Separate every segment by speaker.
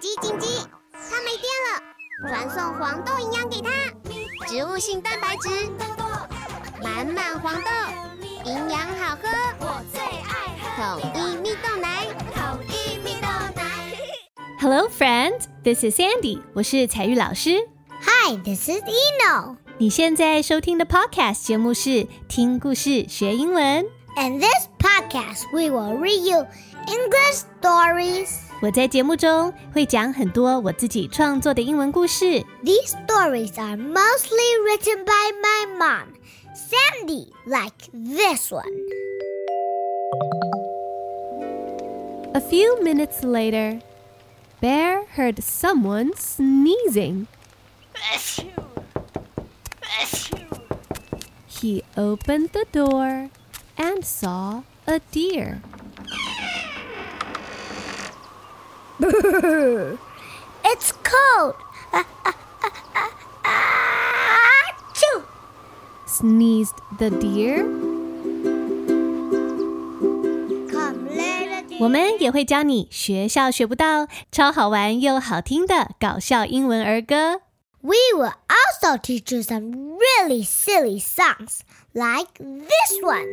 Speaker 1: 紧急紧急！它没电了，传送黄豆营养给它，植物性蛋白质，满满黄豆，营养好喝，我最爱喝统一蜜豆奶，统一蜜豆奶。
Speaker 2: Hello, friends. This is Sandy. 我是彩玉老师。
Speaker 1: Hi, this is Eno.
Speaker 2: 你现在收听的 Podcast 节目是听故事学英文。
Speaker 1: In this podcast, we will read you English stories.
Speaker 2: 我在节目中会讲很多我自己创作的英文故事。
Speaker 1: These stories are mostly written by my mom, Sandy, like this one.
Speaker 2: A few minutes later, Bear heard someone sneezing. He opened the door and saw a deer.
Speaker 1: It's cold. Ah, ah, ah, ah, ah, achoo.
Speaker 2: Sneezed the deer.
Speaker 1: Come, little dear.
Speaker 2: 我们也会教你学校学不到、超好玩又好听的搞笑英文儿歌。
Speaker 1: We will also teach you some really silly songs, like this one.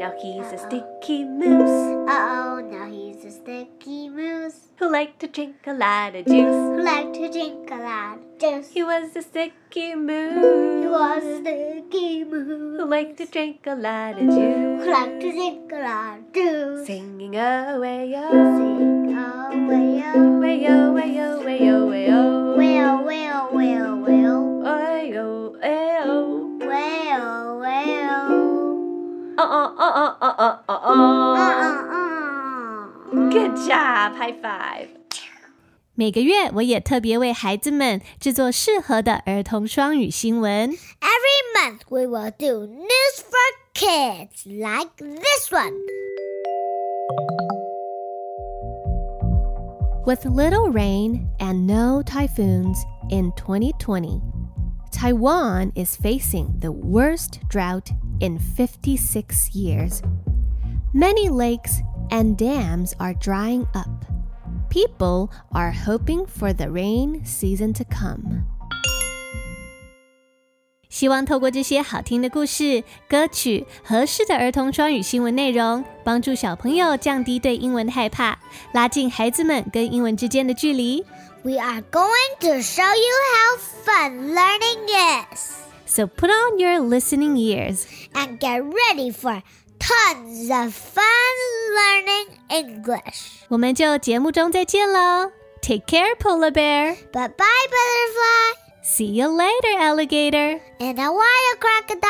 Speaker 2: Uh-oh. Now he's a sticky moose
Speaker 1: Uh oh, now he's a sticky moose
Speaker 2: who liked to drink a lot of juice.
Speaker 1: who liked to drink a lot of juice.
Speaker 2: He was a sticky moose.
Speaker 1: He was a sticky moose
Speaker 2: who liked to drink a lot of juice.
Speaker 1: who liked to drink a lot of juice.
Speaker 2: Singing away, oh,
Speaker 1: Sing away,
Speaker 2: way, oh, way, oh, way, oh, way, oh, Uh, uh, uh, uh, uh, uh, uh,
Speaker 1: Uh,
Speaker 2: uh.
Speaker 1: uh, uh.
Speaker 2: Good job! High five! 每个月，我也特别为孩子们制作适合的儿童双语新闻。
Speaker 1: Every month we will do news for kids like this one.
Speaker 2: With little rain and no typhoons in 2020, Taiwan is facing the worst drought in 56 years. Many lakes and dams are drying up. People are hoping for the rain season to come. 希望透过这些好听的故事、歌曲、合适的儿童双语新闻内容，帮助小朋友降低对英文的害怕，拉近孩子们跟英文之间的距离。
Speaker 1: We are going to show you how fun learning is
Speaker 2: So put on your listening ears.
Speaker 1: and get ready for tons of fun learning English.
Speaker 2: 我们就节目中再见喽！Take care, polar bear.
Speaker 1: Bye bye, butterfly,
Speaker 2: See you later, alligator.
Speaker 1: and a wild crocodile.